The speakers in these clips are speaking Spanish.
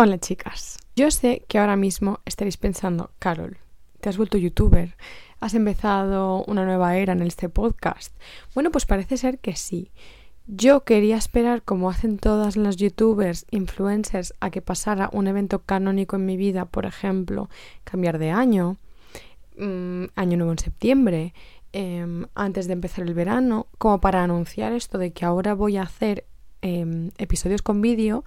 Hola chicas, yo sé que ahora mismo estaréis pensando, Carol, te has vuelto youtuber, has empezado una nueva era en este podcast. Bueno, pues parece ser que sí. Yo quería esperar, como hacen todas las youtubers, influencers, a que pasara un evento canónico en mi vida, por ejemplo, cambiar de año, mm, año nuevo en septiembre, em, antes de empezar el verano, como para anunciar esto de que ahora voy a hacer em, episodios con vídeo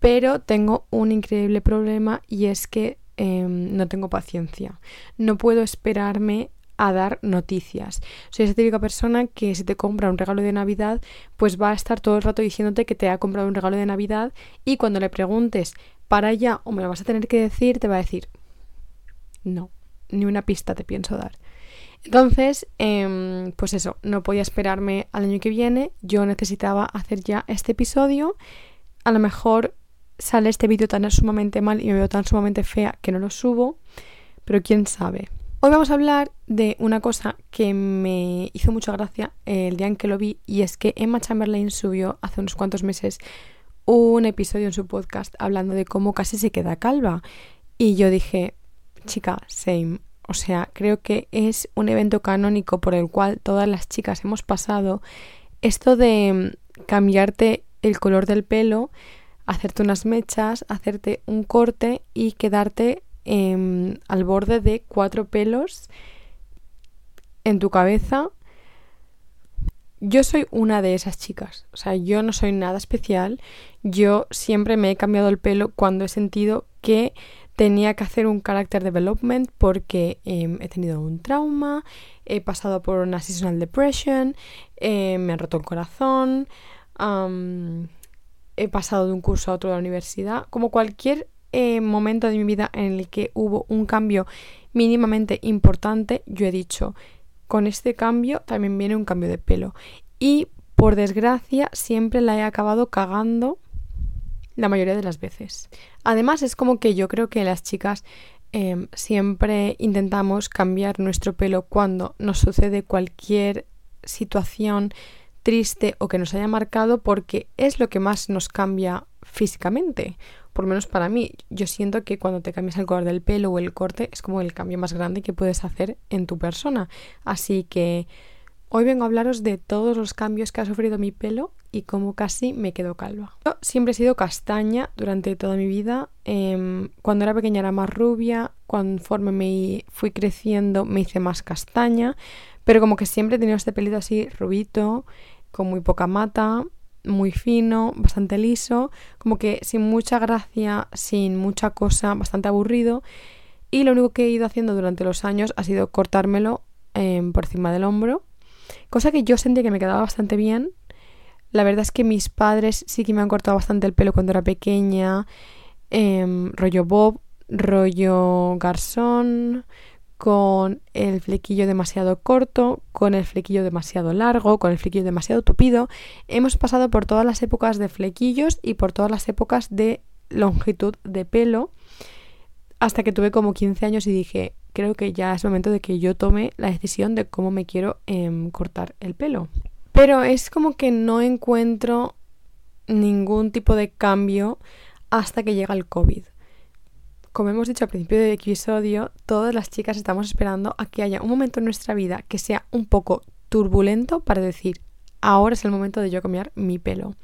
pero tengo un increíble problema y es que em, no tengo paciencia. No puedo esperarme a dar noticias. Soy esa típica persona que si te compra un regalo de Navidad, pues va a estar todo el rato diciéndote que te ha comprado un regalo de Navidad y cuando le preguntes para allá o me lo vas a tener que decir, te va a decir no, ni una pista te pienso dar. Entonces, em, pues eso, no podía esperarme al año que viene, yo necesitaba hacer ya este episodio. A lo mejor sale este vídeo tan sumamente mal y me veo tan sumamente fea que no lo subo, pero quién sabe. Hoy vamos a hablar de una cosa que me hizo mucha gracia el día en que lo vi y es que Emma Chamberlain subió hace unos cuantos meses un episodio en su podcast hablando de cómo casi se queda calva y yo dije, chica, same. O sea, creo que es un evento canónico por el cual todas las chicas hemos pasado. Esto de cambiarte el color del pelo hacerte unas mechas, hacerte un corte y quedarte em, al borde de cuatro pelos en tu cabeza. Yo soy una de esas chicas, o sea, yo no soy nada especial, yo siempre me he cambiado el pelo cuando he sentido que tenía que hacer un character development porque em, he tenido un trauma, he pasado por una seasonal depression, eh, me han roto el corazón, he pasado de un curso a otro de la universidad, como cualquier eh, momento de mi vida en el que hubo un cambio mínimamente importante, yo he dicho, con este cambio también viene un cambio de pelo. Y por desgracia siempre la he acabado cagando la mayoría de las veces. Además es como que yo creo que las chicas em, siempre intentamos cambiar nuestro pelo cuando nos sucede cualquier situación triste o que nos haya marcado porque es lo que más nos cambia físicamente. Por lo menos para mí, yo siento que cuando te cambias el color del pelo o el corte es como el cambio más grande que puedes hacer en tu persona. Así que hoy vengo a hablaros de todos los cambios que ha sufrido mi pelo y cómo casi me quedo calva. Yo siempre he sido castaña durante toda mi vida. Em, cuando era pequeña era más rubia, conforme me fui creciendo me hice más castaña. Pero como que siempre he tenido este pelito así rubito, con muy poca mata, muy fino, bastante liso, como que sin mucha gracia, sin mucha cosa, bastante aburrido. Y lo único que he ido haciendo durante los años ha sido cortármelo em, por encima del hombro, cosa que yo sentí que me quedaba bastante bien. La verdad es que mis padres sí que me han cortado bastante el pelo cuando era pequeña, em, rollo bob, rollo garzón, con el flequillo demasiado corto, con el flequillo demasiado largo, con el flequillo demasiado tupido. Hemos pasado por todas las épocas de flequillos y por todas las épocas de longitud de pelo hasta que tuve como 15 años y dije, creo que ya es momento de que yo tome la decisión de cómo me quiero em, cortar el pelo. Pero es como que no encuentro ningún tipo de cambio hasta que llega el COVID como hemos dicho al principio del episodio, todas las chicas estamos esperando a que haya un momento en nuestra vida que sea un poco turbulento para decir, ahora es el momento de yo cambiar mi pelo.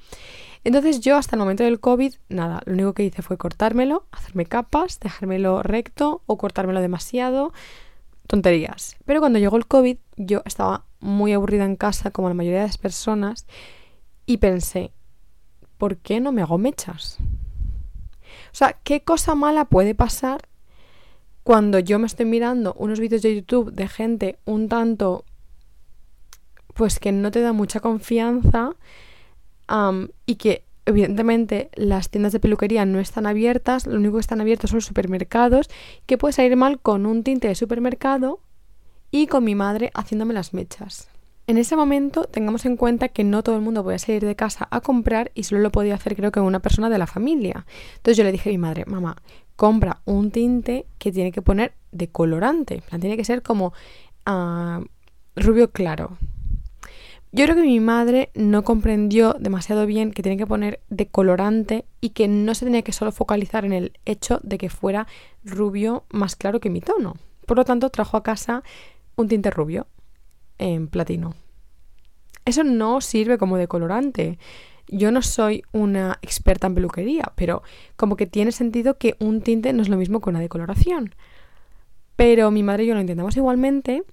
Entonces yo hasta el momento del COVID, nada, lo único que hice fue cortármelo, hacerme capas, dejármelo recto o cortármelo demasiado, tonterías. Pero cuando llegó el COVID yo estaba muy aburrida en casa como la mayoría de las personas y pensé, ¿por qué no me hago mechas? O sea, ¿qué cosa mala puede pasar cuando yo me estoy mirando unos vídeos de YouTube de gente un tanto, pues que no te da mucha confianza y que evidentemente las tiendas de peluquería no están abiertas, lo único que están abiertos son los supermercados, que puede salir mal con un tinte de supermercado y con mi madre haciéndome las mechas. En ese momento tengamos en cuenta que no todo el mundo podía salir de casa a comprar y solo lo podía hacer creo que una persona de la familia. Entonces yo le dije a mi madre, mamá, compra un tinte que tiene que poner de colorante, tiene que ser como ah, rubio claro. Yo creo que mi madre no comprendió demasiado bien que tenía que poner decolorante y que no se tenía que solo focalizar en el hecho de que fuera rubio más claro que mi tono. Por lo tanto, trajo a casa un tinte rubio en platino. Eso no sirve como decolorante. Yo no soy una experta en peluquería, pero como que tiene sentido que un tinte no es lo mismo que una decoloración. Pero mi madre y yo lo intentamos igualmente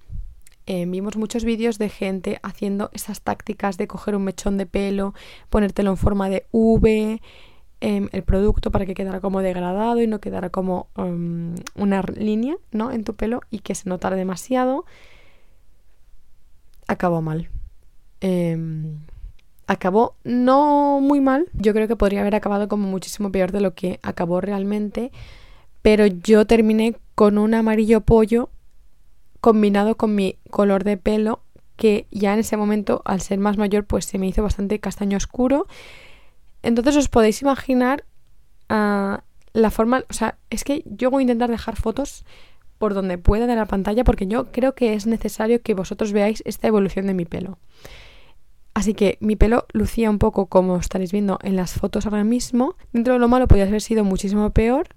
eh, vimos muchos vídeos de gente haciendo esas tácticas de coger un mechón de pelo, ponértelo en forma de V, em, el producto para que quedara como degradado y no quedara como em, una línea ¿no? en tu pelo y que se notara demasiado. Acabó mal. Em, acabó no muy mal. Yo creo que podría haber acabado como muchísimo peor de lo que acabó realmente. Pero yo terminé con un amarillo pollo combinado con mi color de pelo que ya en ese momento al ser más mayor pues se me hizo bastante castaño oscuro. Entonces os podéis imaginar ah, la forma o sea es que yo voy a intentar dejar fotos por donde pueda de la pantalla porque yo creo que es necesario que vosotros veáis esta evolución de mi pelo. Así que mi pelo lucía un poco como estaréis viendo en las fotos ahora mismo. Dentro de lo malo podría haber sido muchísimo peor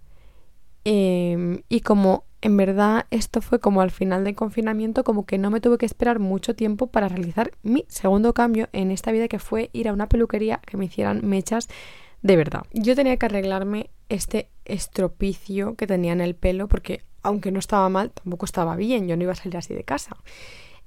em, y como en verdad esto fue como al final del confinamiento, como que no me tuve que esperar mucho tiempo para realizar mi segundo cambio en esta vida que fue ir a una peluquería que me hicieran mechas de verdad. Yo tenía que arreglarme este estropicio que tenía en el pelo porque aunque no estaba mal, tampoco estaba bien, yo no iba a salir así de casa.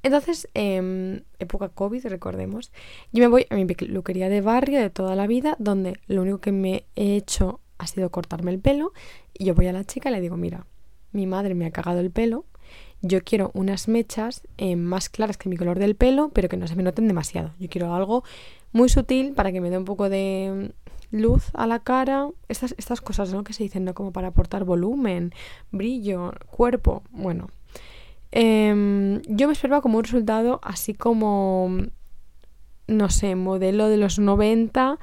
Entonces, eh, época COVID, recordemos, yo me voy a mi peluquería de barrio de toda la vida, donde lo único que me he hecho ha sido cortarme el pelo, y yo voy a la chica y le digo, mira, mi madre me ha cagado el pelo, yo quiero unas mechas eh, más claras que mi color del pelo, pero que no se me noten demasiado. Yo quiero algo muy sutil para que me dé un poco de luz a la cara. Estas, estas cosas, ¿no? Que se dicen, ¿no? Como para aportar volumen, brillo, cuerpo. Bueno. Em, yo me esperaba como un resultado así como, no sé, modelo de los 90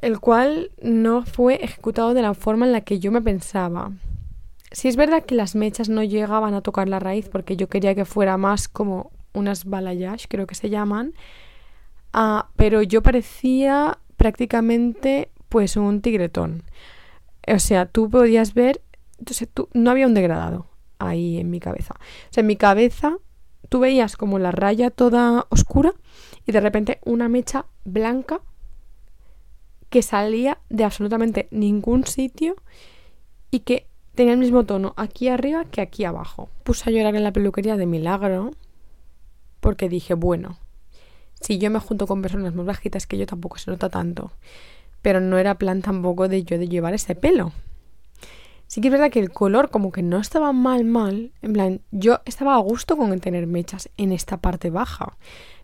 el cual no fue ejecutado de la forma en la que yo me pensaba. Si es verdad que las mechas no llegaban a tocar la raíz porque yo quería que fuera más como unas balayage, creo que se llaman, ah, pero yo parecía prácticamente pues un tigretón. O sea, tú podías ver, entonces tú, no había un degradado ahí en mi cabeza. O sea, en mi cabeza tú veías como la raya toda oscura y de repente una mecha blanca que salía de absolutamente ningún sitio y que tenía el mismo tono aquí arriba que aquí abajo. Puse a llorar en la peluquería de milagro porque dije, bueno, si yo me junto con personas más bajitas que yo tampoco se nota tanto, pero no era plan tampoco de yo de llevar ese pelo. Sí que es verdad que el color como que no estaba mal mal, en plan, yo estaba a gusto con tener mechas en esta parte baja,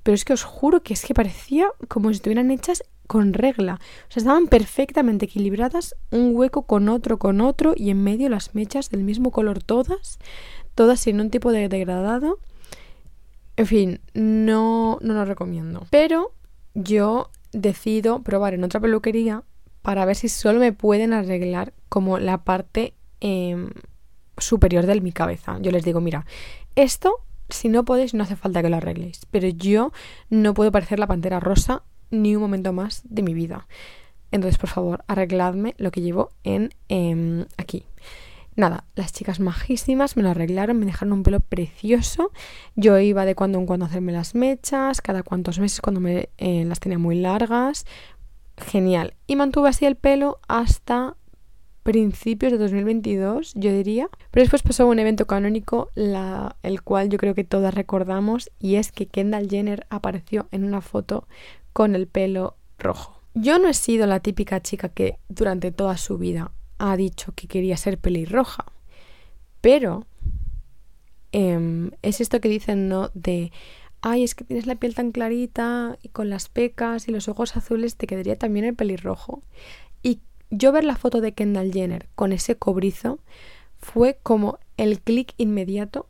pero es que os juro que es que parecía como si estuvieran hechas con regla. O sea, estaban perfectamente equilibradas, un hueco con otro, con otro, y en medio las mechas del mismo color todas, todas sin un tipo de degradado. En fin, no, no lo recomiendo. Pero yo decido probar en otra peluquería para ver si solo me pueden arreglar como la parte em, superior de mi cabeza. Yo les digo, mira, esto si no podéis no hace falta que lo arregléis, pero yo no puedo parecer la pantera rosa ni un momento más de mi vida. Entonces, por favor, arregladme lo que llevo en em, aquí. Nada, las chicas majísimas me lo arreglaron, me dejaron un pelo precioso. Yo iba de cuando en cuando a hacerme las mechas, cada cuantos meses cuando me eh, las tenía muy largas. Genial. Y mantuve así el pelo hasta principios de 2022, yo diría. Pero después pasó un evento canónico, el cual yo creo que todas recordamos, y es que Kendall Jenner apareció en una foto con el pelo rojo. Yo no he sido la típica chica que durante toda su vida ha dicho que quería ser pelirroja, pero em, es esto que dicen, ¿no? De, ay, es que tienes la piel tan clarita y con las pecas y los ojos azules te quedaría también el pelirrojo. Y yo ver la foto de Kendall Jenner con ese cobrizo fue como el clic inmediato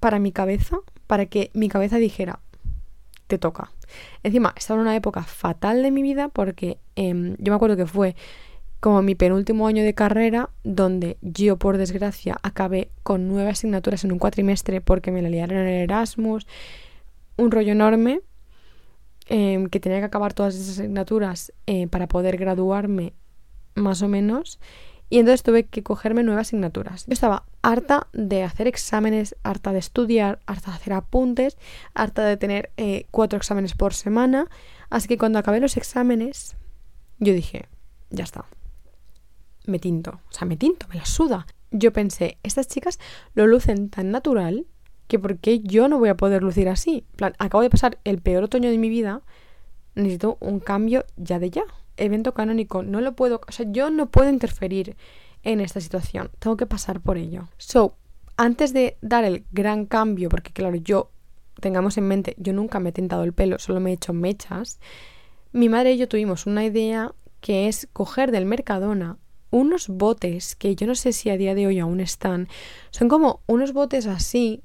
para mi cabeza, para que mi cabeza dijera, te toca. Encima, estaba en una época fatal de mi vida porque em, yo me acuerdo que fue como mi penúltimo año de carrera, donde yo, por desgracia, acabé con nueve asignaturas en un cuatrimestre porque me la liaron en el Erasmus. un rollo enorme em, que tenía que acabar todas esas asignaturas eh, para poder graduarme más o menos. Y entonces tuve que cogerme nuevas asignaturas. Yo estaba harta de hacer exámenes, harta de estudiar, harta de hacer apuntes, harta de tener eh, cuatro exámenes por semana. Así que cuando acabé los exámenes, yo dije, ya está. Me tinto. O sea, me tinto, me la suda. Yo pensé, estas chicas lo lucen tan natural que por qué yo no voy a poder lucir así. plan, acabo de pasar el peor otoño de mi vida, necesito un cambio ya de ya. Evento canónico, no lo puedo, o sea, yo no puedo interferir en esta situación, tengo que pasar por ello. So, antes de dar el gran cambio, porque claro, yo, tengamos en mente, yo nunca me he tentado el pelo, solo me he hecho mechas, mi madre y yo tuvimos una idea que es coger del Mercadona unos botes que yo no sé si a día de hoy aún están. Son como unos botes así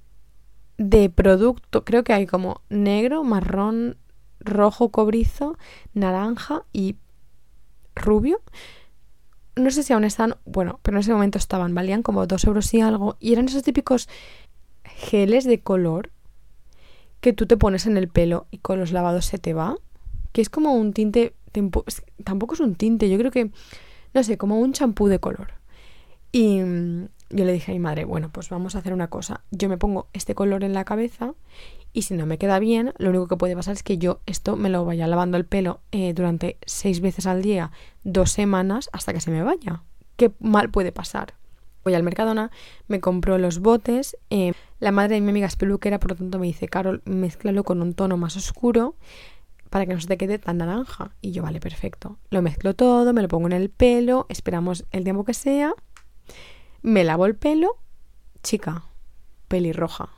de producto, creo que hay como negro, marrón, rojo cobrizo, naranja y rubio. No sé si aún están, bueno, pero en ese momento estaban, valían como dos euros y algo. Y eran esos típicos geles de color que tú te pones en el pelo y con los lavados se te va. Que es como un tinte, tampoco es un tinte, yo creo que no sé, como un champú de color. Y mm, yo le dije a mi madre, bueno, pues vamos a hacer una cosa. Yo me pongo este color en la cabeza y si no me queda bien, lo único que puede pasar es que yo esto me lo vaya lavando el pelo eh, durante seis veces al día, dos semanas, hasta que se me vaya. ¿Qué mal puede pasar? Voy al Mercadona, me compro los botes. Eh, la madre de mi amiga es peluquera, por lo tanto me dice, Carol, mezclalo con un tono más oscuro para que no se te quede tan naranja. Y yo, vale, perfecto. Lo mezclo todo, me lo pongo en el pelo, esperamos el tiempo que sea, me lavo el pelo, chica, pelirroja.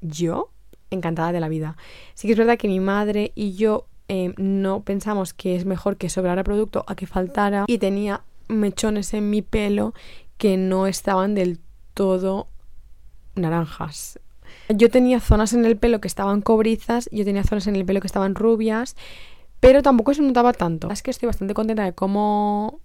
Yo, encantada de la vida. Sí que es verdad que mi madre y yo eh, no pensamos que es mejor que sobrara producto a que faltara y tenía mechones en mi pelo que no estaban del todo naranjas. Yo tenía zonas en el pelo que estaban cobrizas, yo tenía zonas en el pelo que estaban rubias, pero tampoco se notaba tanto. Es que estoy bastante contenta de cómo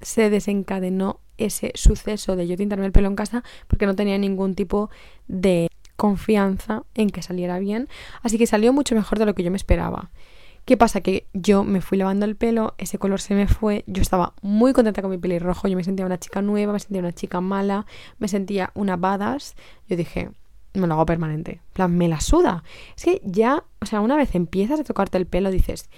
se desencadenó ese suceso de yo tintarme el pelo en casa porque no tenía ningún tipo de confianza en que saliera bien. Así que salió mucho mejor de lo que yo me esperaba. ¿Qué pasa? Que yo me fui lavando el pelo, ese color se me fue, yo estaba muy contenta con mi pelirrojo, yo me sentía una chica nueva, me sentía una chica mala, me sentía una badass. Yo dije, me lo hago permanente. En plan, me la suda. Es que ya, o sea, una vez empiezas a tocarte el pelo, dices,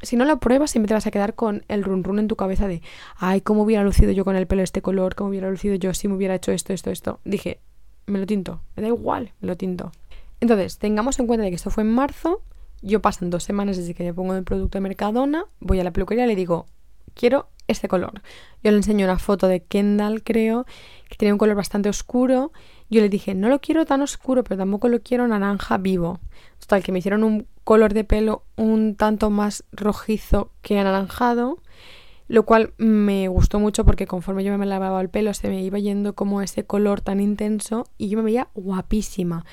si no lo pruebas, siempre te vas a quedar con el run run en tu cabeza de, ay, ¿cómo hubiera lucido yo con el pelo este color? ¿Cómo hubiera lucido yo si me hubiera hecho esto, esto, esto? Dije, me lo tinto, me da igual, me lo tinto. Entonces, tengamos en cuenta de que esto fue en marzo, yo pasan dos semanas desde que me pongo el producto de Mercadona, voy a la peluquería y le digo, quiero este color. Yo le enseño una foto de Kendall, creo, que tiene un color bastante oscuro yo le dije, no lo quiero tan oscuro, pero tampoco lo quiero naranja vivo. Total, que me hicieron un color de pelo un tanto más rojizo que anaranjado, lo cual me gustó mucho porque conforme yo me lavaba el pelo se me iba yendo como ese color tan intenso y yo me veía guapísima.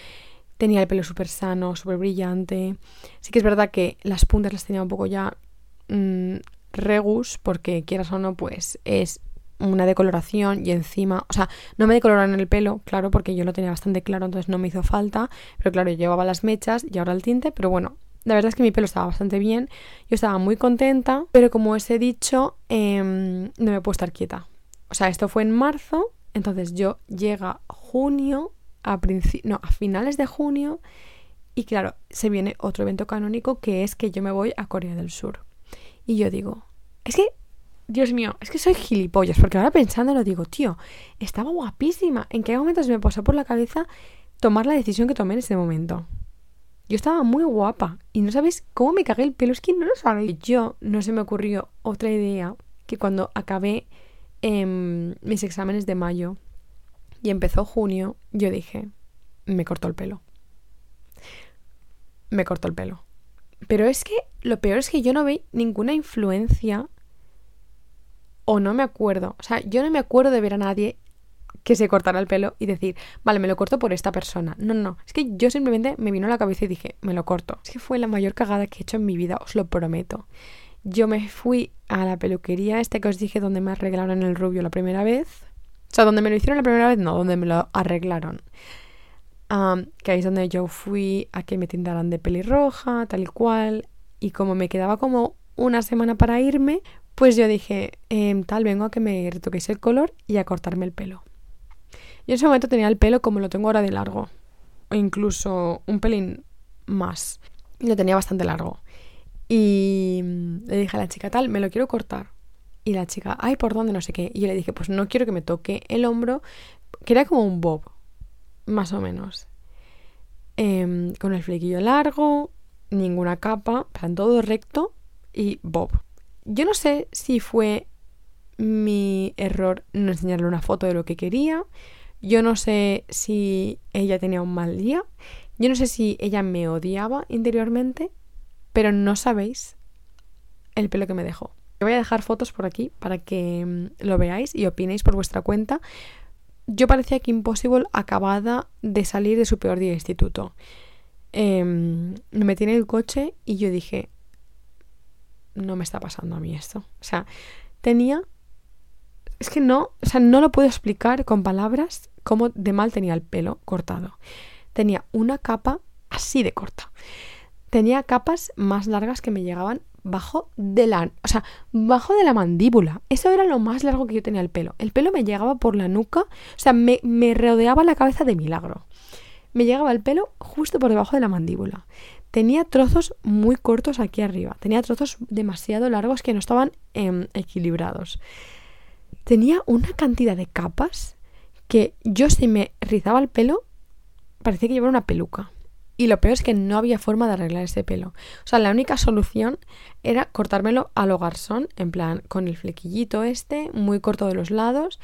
Tenía el pelo súper sano, súper brillante. Sí que es verdad que las puntas las tenía un poco ya mm, regus, porque quieras o no, pues es una decoloración y encima, o sea, no me decoloraron el pelo, claro, porque yo lo tenía bastante claro, entonces no me hizo falta, pero claro, yo llevaba las mechas y ahora el tinte, pero bueno, la verdad es que mi pelo estaba bastante bien, yo estaba muy contenta, pero como os he dicho, em, no me puedo estar quieta. O sea, esto fue en marzo, entonces yo llega junio, a, no, a finales de junio, y claro, se viene otro evento canónico que es que yo me voy a Corea del Sur. Y yo digo, es que Dios mío, es que soy gilipollas, porque ahora pensando lo digo, tío, estaba guapísima. ¿En qué momento se me pasó por la cabeza tomar la decisión que tomé en ese momento? Yo estaba muy guapa y no sabéis cómo me cagué el pelo, es que no lo sabéis. Yo no se me ocurrió otra idea que cuando acabé em, mis exámenes de mayo y empezó junio, yo dije, me cortó el pelo. Me cortó el pelo. Pero es que lo peor es que yo no vi ninguna influencia o no me acuerdo. O sea, yo no me acuerdo de ver a nadie que se cortara el pelo y decir, vale, me lo corto por esta persona. No, no, es que yo simplemente me vino a la cabeza y dije, me lo corto. Es que fue la mayor cagada que he hecho en mi vida, os lo prometo. Yo me fui a la peluquería, este que os dije, donde me arreglaron el rubio la primera vez. O sea, donde me lo hicieron la primera vez, no, donde me lo arreglaron. que ahí es donde yo fui a que me tintaran de pelirroja, tal y cual. Y como me quedaba como una semana para irme, pues yo dije, em, tal, vengo a que me retoquéis el color y a cortarme el pelo. Y en ese momento tenía el pelo como lo tengo ahora de largo, o incluso un pelín más. Lo tenía bastante largo. Y mm, le dije a la chica, tal, me lo quiero cortar. Y la chica, ay, ¿por dónde? No sé qué. Y yo le dije, pues no quiero que me toque el hombro, que era como un bob, más o menos. Em, con el flequillo largo, ninguna capa, plan todo recto y bob. Yo no sé si fue mi error no enseñarle una foto de lo que quería. Yo no sé si ella tenía un mal día. Yo no sé si ella me odiaba interiormente. Pero no sabéis el pelo que me dejó. voy a dejar fotos por aquí para que mm, lo veáis y opinéis por vuestra cuenta. Yo parecía que Impossible acabada de salir de su peor día de instituto. Em, me metí en el coche y yo dije, no me está pasando a mí esto. O sea, tenía... Es que no, o sea, no lo puedo explicar con palabras cómo de mal tenía el pelo cortado. Tenía una capa así de corta. Tenía capas más largas que me llegaban bajo de la, o sea, bajo de la mandíbula. Eso era lo más largo que yo tenía el pelo. El pelo me llegaba por la nuca, o sea, me, rodeaba la cabeza de milagro. Me llegaba el pelo justo por debajo de la mandíbula. Tenía trozos muy cortos aquí arriba. Tenía trozos demasiado largos que no estaban em, equilibrados. Tenía una cantidad de capas que yo si me rizaba el pelo parecía que llevaba una peluca. Y lo peor es que no había forma de arreglar ese pelo. O sea, la única solución era cortármelo a lo garzón, en plan, con el flequillito este, muy corto de los lados,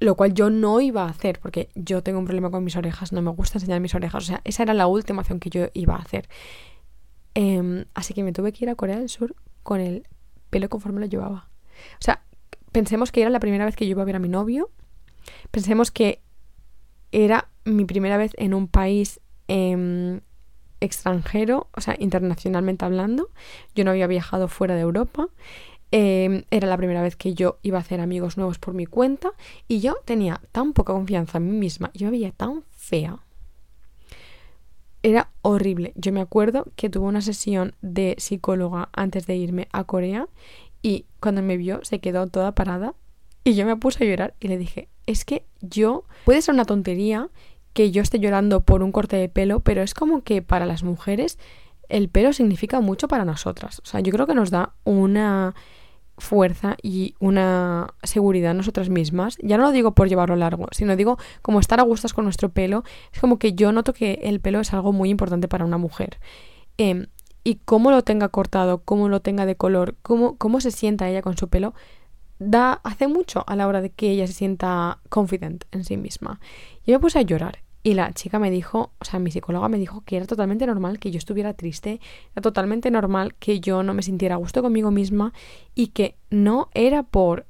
lo cual yo no iba a hacer, porque yo tengo un problema con mis orejas, no me gusta enseñar mis orejas. O sea, esa era la última opción que yo iba a hacer. Em, así que me tuve que ir a Corea del Sur con el pelo conforme lo llevaba. O sea, pensemos que era la primera vez que yo iba a ver a mi novio. Pensemos que era mi primera vez en un país em, extranjero, o sea, internacionalmente hablando. Yo no había viajado fuera de Europa. Em, era la primera vez que yo iba a hacer amigos nuevos por mi cuenta y yo tenía tan poca confianza en mí misma, yo me veía tan fea. Era horrible. Yo me acuerdo que tuve una sesión de psicóloga antes de irme a Corea y cuando me vio se quedó toda parada y yo me puse a llorar y le dije, es que yo, puede ser una tontería que yo esté llorando por un corte de pelo, pero es como que para las mujeres el pelo significa mucho para nosotras. O sea, yo creo que nos da una fuerza y una seguridad nosotras mismas. Ya no lo digo por llevarlo largo, sino digo como estar a gustas con nuestro pelo. Es como que yo noto que el pelo es algo muy importante para una mujer. Em, y cómo lo tenga cortado, cómo lo tenga de color, cómo, cómo se sienta ella con su pelo, da, hace mucho a la hora de que ella se sienta confident en sí misma. Y me puse a llorar. Y la chica me dijo, o sea, mi psicóloga me dijo que era totalmente normal que yo estuviera triste, era totalmente normal que yo no me sintiera a gusto conmigo misma y que no era por...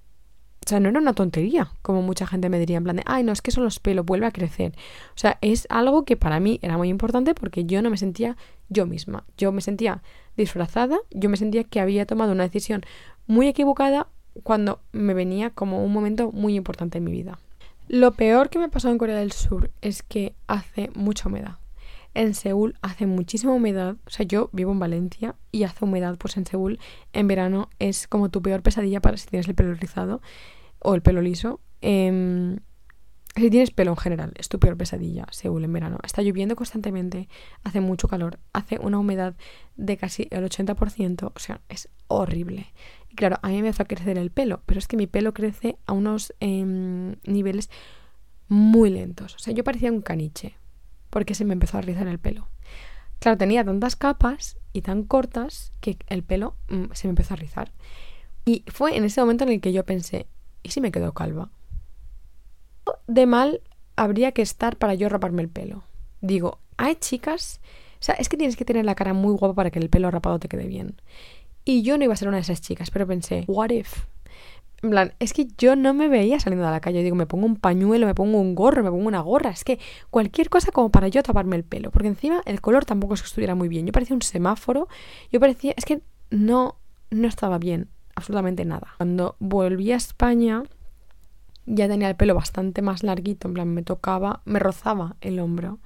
O sea, no era una tontería, como mucha gente me diría, en plan de, ay, no, es que son los pelos, vuelve a crecer. O sea, es algo que para mí era muy importante porque yo no me sentía yo misma. Yo me sentía disfrazada, yo me sentía que había tomado una decisión muy equivocada cuando me venía como un momento muy importante en mi vida. Lo peor que me pasó en Corea del Sur es que hace mucha humedad. En Seúl hace muchísima humedad. O sea, yo vivo en Valencia y hace humedad. Pues en Seúl en verano es como tu peor pesadilla para si tienes el pelo rizado o el pelo liso. Em, si tienes pelo en general, es tu peor pesadilla, Seúl en verano. Está lloviendo constantemente, hace mucho calor, hace una humedad de casi el 80%, o sea, es horrible claro, a mí me a crecer el pelo, pero es que mi pelo crece a unos em, niveles muy lentos. O sea, yo parecía un caniche porque se me empezó a rizar el pelo. Claro, tenía tantas capas y tan cortas que el pelo mm, se me empezó a rizar. Y fue en ese momento en el que yo pensé, ¿y si me quedo calva? De mal habría que estar para yo raparme el pelo. Digo, hay chicas, o sea, es que tienes que tener la cara muy guapa para que el pelo rapado te quede bien. Y yo no iba a ser una de esas chicas, pero pensé, what if? En plan, es que yo no me veía saliendo de la calle. Digo, me pongo un pañuelo, me pongo un gorro, me pongo una gorra. Es que cualquier cosa como para yo taparme el pelo. Porque encima el color tampoco es que estuviera muy bien. Yo parecía un semáforo. Yo parecía, es que no, no estaba bien. Absolutamente nada. Cuando volví a España, ya tenía el pelo bastante más larguito, en plan me tocaba, me rozaba el hombro.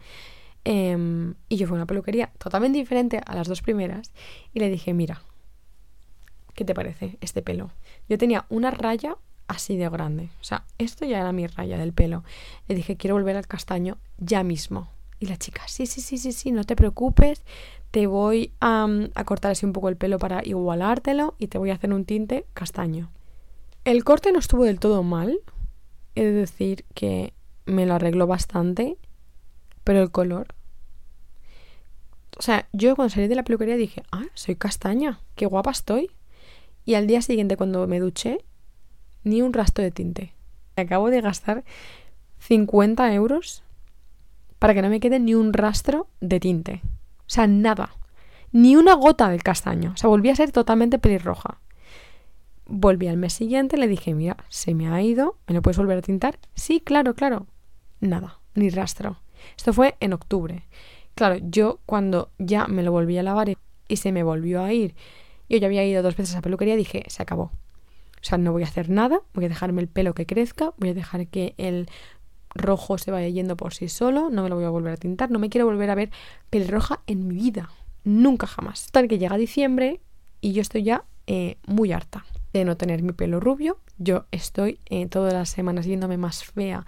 Em, y yo fui a una peluquería totalmente diferente a las dos primeras y le dije, mira, ¿qué te parece este pelo? Yo tenía una raya así de grande, o sea, esto ya era mi raya del pelo. Le dije, quiero volver al castaño ya mismo. Y la chica, sí, sí, sí, sí, sí, no te preocupes, te voy a, a cortar así un poco el pelo para igualártelo y te voy a hacer un tinte castaño. El corte no estuvo del todo mal, he de decir que me lo arregló bastante, pero el color... O sea, yo cuando salí de la peluquería dije, ah, soy castaña, qué guapa estoy. Y al día siguiente cuando me duché, ni un rastro de tinte. Acabo de gastar 50 euros para que no me quede ni un rastro de tinte. O sea, nada. Ni una gota del castaño. O sea, volví a ser totalmente pelirroja. Volví al mes siguiente, le dije, mira, se me ha ido, ¿me lo puedes volver a tintar? Sí, claro, claro. Nada, ni rastro. Esto fue en octubre. Claro, yo cuando ya me lo volví a lavar y se me volvió a ir, yo ya había ido dos veces a peluquería, dije, se acabó. O sea, no voy a hacer nada, voy a dejarme el pelo que crezca, voy a dejar que el rojo se vaya yendo por sí solo, no me lo voy a volver a tintar, no me quiero volver a ver roja en mi vida, nunca jamás. Tal que llega diciembre y yo estoy ya eh, muy harta de no tener mi pelo rubio, yo estoy eh, todas las semanas yéndome más fea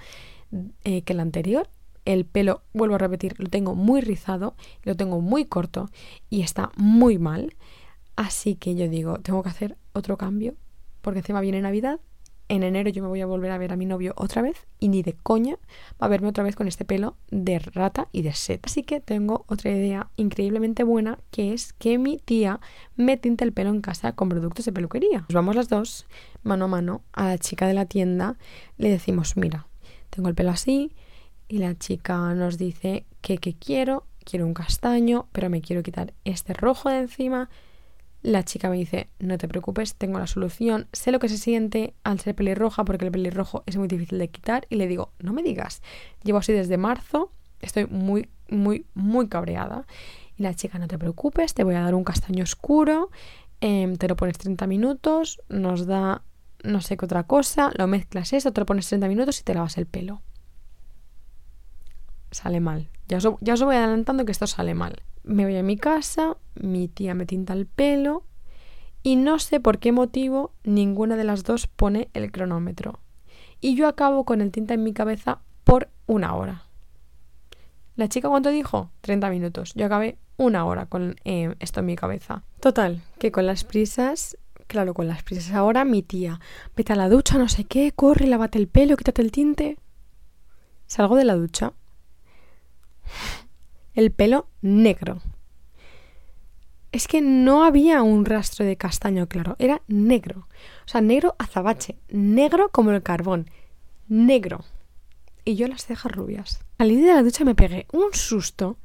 eh, que la anterior. El pelo, vuelvo a repetir, lo tengo muy rizado, lo tengo muy corto y está muy mal. Así que yo digo, tengo que hacer otro cambio porque encima viene Navidad en enero yo me voy a volver a ver a mi novio otra vez y ni de coña va a verme otra vez con este pelo de rata y de set. Así que tengo otra idea increíblemente buena que es que mi tía me tinte el pelo en casa con productos de peluquería. Nos vamos las dos mano a mano a la chica de la tienda, le decimos, mira, tengo el pelo así y la chica nos dice que, que quiero, quiero un castaño, pero me quiero quitar este rojo de encima la chica me dice, no te preocupes, tengo la solución, sé lo que se siente al ser pelirroja porque el pelirrojo es muy difícil de quitar y le digo, no me digas, llevo así desde marzo, estoy muy, muy, muy cabreada. Y la chica, no te preocupes, te voy a dar un castaño oscuro, em, te lo pones 30 minutos, nos da no sé qué otra cosa, lo mezclas eso, te lo pones 30 minutos y te lavas el pelo. Sale mal. Ya ya os voy adelantando que esto sale mal me voy a mi casa, mi tía me tinta el pelo y no sé por qué motivo ninguna de las dos pone el cronómetro. Y yo acabo con el tinta en mi cabeza por una hora. ¿La chica cuánto dijo? 30 minutos. Yo acabé una hora con eh, esto en mi cabeza. Total, que con las prisas, claro, con las prisas ahora mi tía, vete a la ducha, no sé qué, corre, lávate el pelo, quítate el tinte. Salgo de la ducha el pelo negro. Es que no había un rastro de castaño claro, era negro. O sea, negro azabache, negro como el carbón, negro. Y yo las cejas rubias. Salí de la ducha me pegué un susto.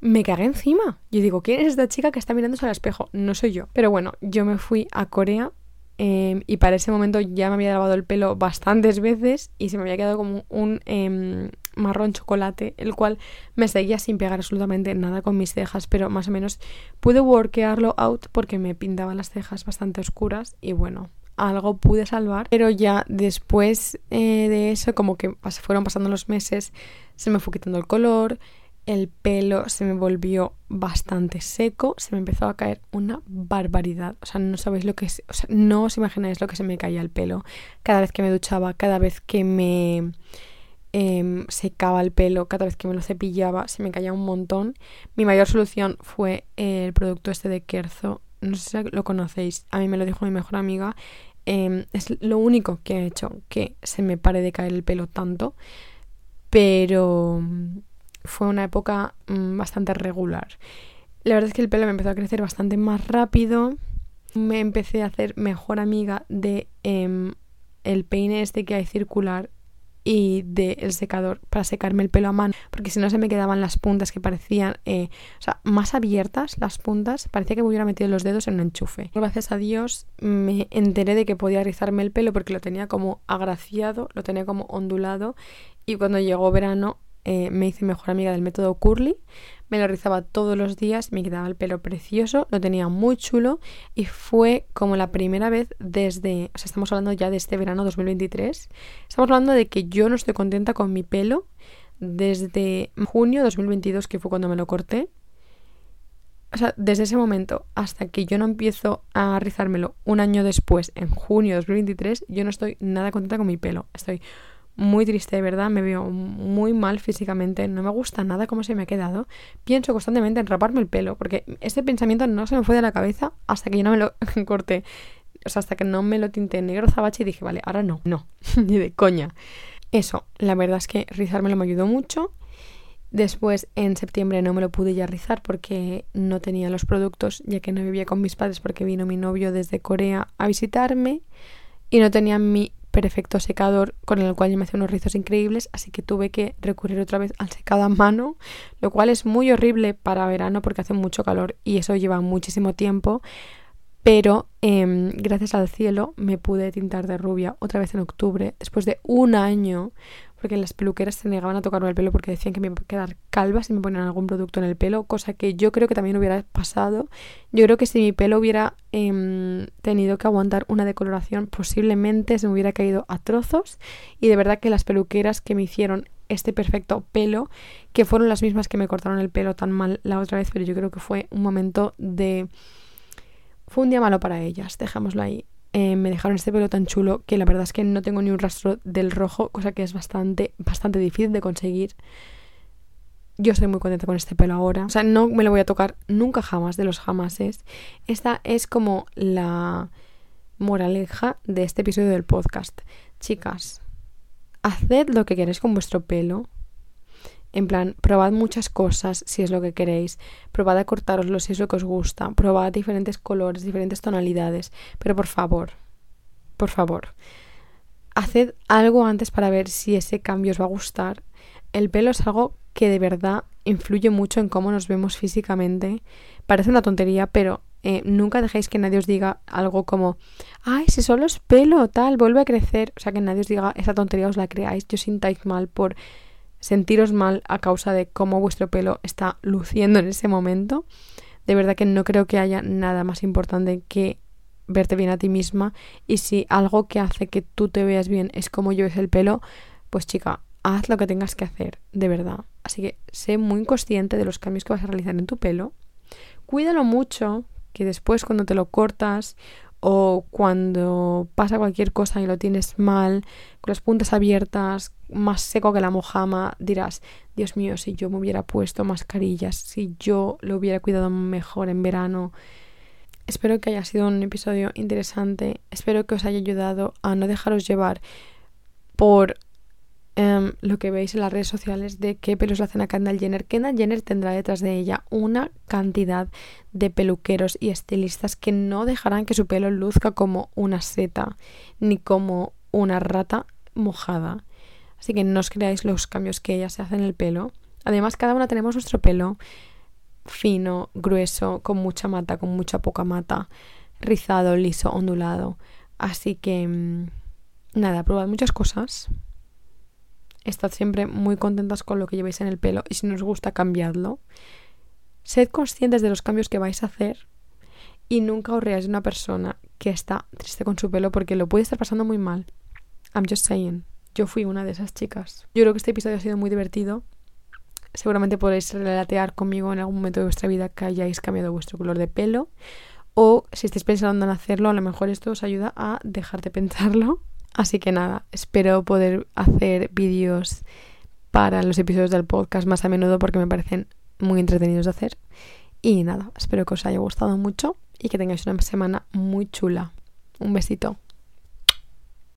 Me cagué encima. Yo digo, ¿quién es esta chica que está mirándose al espejo? No soy yo. Pero bueno, yo me fui a Corea em, y para ese momento ya me había lavado el pelo bastantes veces y se me había quedado como un em, marrón chocolate, el cual me seguía sin pegar absolutamente nada con mis cejas, pero más o menos pude workearlo out porque me pintaban las cejas bastante oscuras y bueno, algo pude salvar, pero ya después eh, de eso, como que fueron pasando los meses, se me fue quitando el color, el pelo se me volvió bastante seco, se me empezó a caer una barbaridad. O sea, no sabéis lo que es, o sea, no os imagináis lo que se me caía el pelo cada vez que me duchaba, cada vez que me eh, secaba el pelo cada vez que me lo cepillaba, se me caía un montón. Mi mayor solución fue el producto este de Kerzo. No sé si lo conocéis, a mí me lo dijo mi mejor amiga. Em, es lo único que ha hecho que se me pare de caer el pelo tanto. Pero mm, fue una época mm, bastante regular. La verdad es que el pelo me empezó a crecer bastante más rápido. Me empecé a hacer mejor amiga de em, el peine este que hay circular y del secador para secarme el pelo a mano, porque si no se me quedaban las puntas que parecían, eh, o sea, más abiertas las puntas, parecía que me hubiera metido los dedos en un enchufe. Gracias a Dios me enteré de que podía rizarme el pelo porque lo tenía como agraciado, lo tenía como ondulado y cuando llegó verano eh, me hice mejor amiga del método curly. Me lo rizaba todos los días, me quedaba el pelo precioso, lo tenía muy chulo y fue como la primera vez desde, o sea, estamos hablando ya de este verano 2023, estamos hablando de que yo no estoy contenta con mi pelo desde junio 2022, que fue cuando me lo corté. O sea, desde ese momento hasta que yo no empiezo a rizármelo un año después, en junio 2023, yo no estoy nada contenta con mi pelo. Estoy muy triste, de verdad, me veo muy mal físicamente, no me gusta nada cómo se me ha quedado. Pienso constantemente en raparme el pelo, porque este pensamiento no se me fue de la cabeza hasta que yo no me lo corté, o sea, hasta que no me lo tinté negro zabache y dije, vale, ahora no, no, ni de coña. Eso, la verdad es que rizármelo me ayudó mucho. Después, en septiembre no me lo pude ya rizar porque no tenía los productos, ya que no vivía con mis padres porque vino mi novio desde Corea a visitarme y no tenía mi perfecto secador con el cual yo me hacía unos rizos increíbles, así que tuve que recurrir otra vez al secado a mano, lo cual es muy horrible para verano porque hace mucho calor y eso lleva muchísimo tiempo, pero em, gracias al cielo me pude tintar de rubia otra vez en octubre, después de un año porque las peluqueras se negaban a tocarme el pelo porque decían que me iba a quedar calva si me ponían algún producto en el pelo, cosa que yo creo que también hubiera pasado. Yo creo que si mi pelo hubiera em, tenido que aguantar una decoloración, posiblemente se me hubiera caído a trozos. Y de verdad que las peluqueras que me hicieron este perfecto pelo, que fueron las mismas que me cortaron el pelo tan mal la otra vez, pero yo creo que fue un momento de... Fue un día malo para ellas, dejémoslo ahí. Eh, me dejaron este pelo tan chulo que la verdad es que no tengo ni un rastro del rojo, cosa que es bastante, bastante difícil de conseguir. Yo estoy muy contenta con este pelo ahora. O sea, no me lo voy a tocar nunca jamás de los jamases. Esta es como la moraleja de este episodio del podcast. Chicas, haced lo que queréis con vuestro pelo. En plan, probad muchas cosas si es lo que queréis, probad a cortaroslo si es lo que os gusta, probad diferentes colores, diferentes tonalidades, pero por favor, por favor, haced algo antes para ver si ese cambio os va a gustar. El pelo es algo que de verdad influye mucho en cómo nos vemos físicamente. Parece una tontería, pero eh, nunca dejéis que nadie os diga algo como, ay, si solo es pelo, tal, vuelve a crecer. O sea, que nadie os diga esa tontería, os la creáis, yo sintáis mal por sentiros mal a causa de cómo vuestro pelo está luciendo en ese momento. De verdad que no creo que haya nada más importante que verte bien a ti misma y si algo que hace que tú te veas bien es cómo lleves el pelo, pues chica, haz lo que tengas que hacer, de verdad. Así que sé muy consciente de los cambios que vas a realizar en tu pelo. Cuídalo mucho, que después cuando te lo cortas o cuando pasa cualquier cosa y lo tienes mal, con las puntas abiertas, más seco que la mojama, dirás, Dios mío, si yo me hubiera puesto mascarillas, si yo lo hubiera cuidado mejor en verano. Espero que haya sido un episodio interesante, espero que os haya ayudado a no dejaros llevar por Em, lo que veis en las redes sociales de qué pelos le hacen a Kendall Jenner. Kendall Jenner tendrá detrás de ella una cantidad de peluqueros y estilistas que no dejarán que su pelo luzca como una seta ni como una rata mojada. Así que no os creáis los cambios que ella se hace en el pelo. Además, cada una tenemos nuestro pelo fino, grueso, con mucha mata, con mucha poca mata, rizado, liso, ondulado. Así que, mm, nada, probad muchas cosas Estad siempre muy contentas con lo que lleváis en el pelo y si no os gusta, cambiadlo. Sed conscientes de los cambios que vais a hacer y nunca os reáis de una persona que está triste con su pelo porque lo puede estar pasando muy mal. I'm just saying. Yo fui una de esas chicas. Yo creo que este episodio ha sido muy divertido. Seguramente podréis relatear conmigo en algún momento de vuestra vida que hayáis cambiado vuestro color de pelo. O si estáis pensando en hacerlo, a lo mejor esto os ayuda a dejar de pensarlo Así que nada, espero poder hacer vídeos para los episodios del podcast más a menudo porque me parecen muy entretenidos de hacer. Y nada, espero que os haya gustado mucho y que tengáis una semana muy chula. Un besito.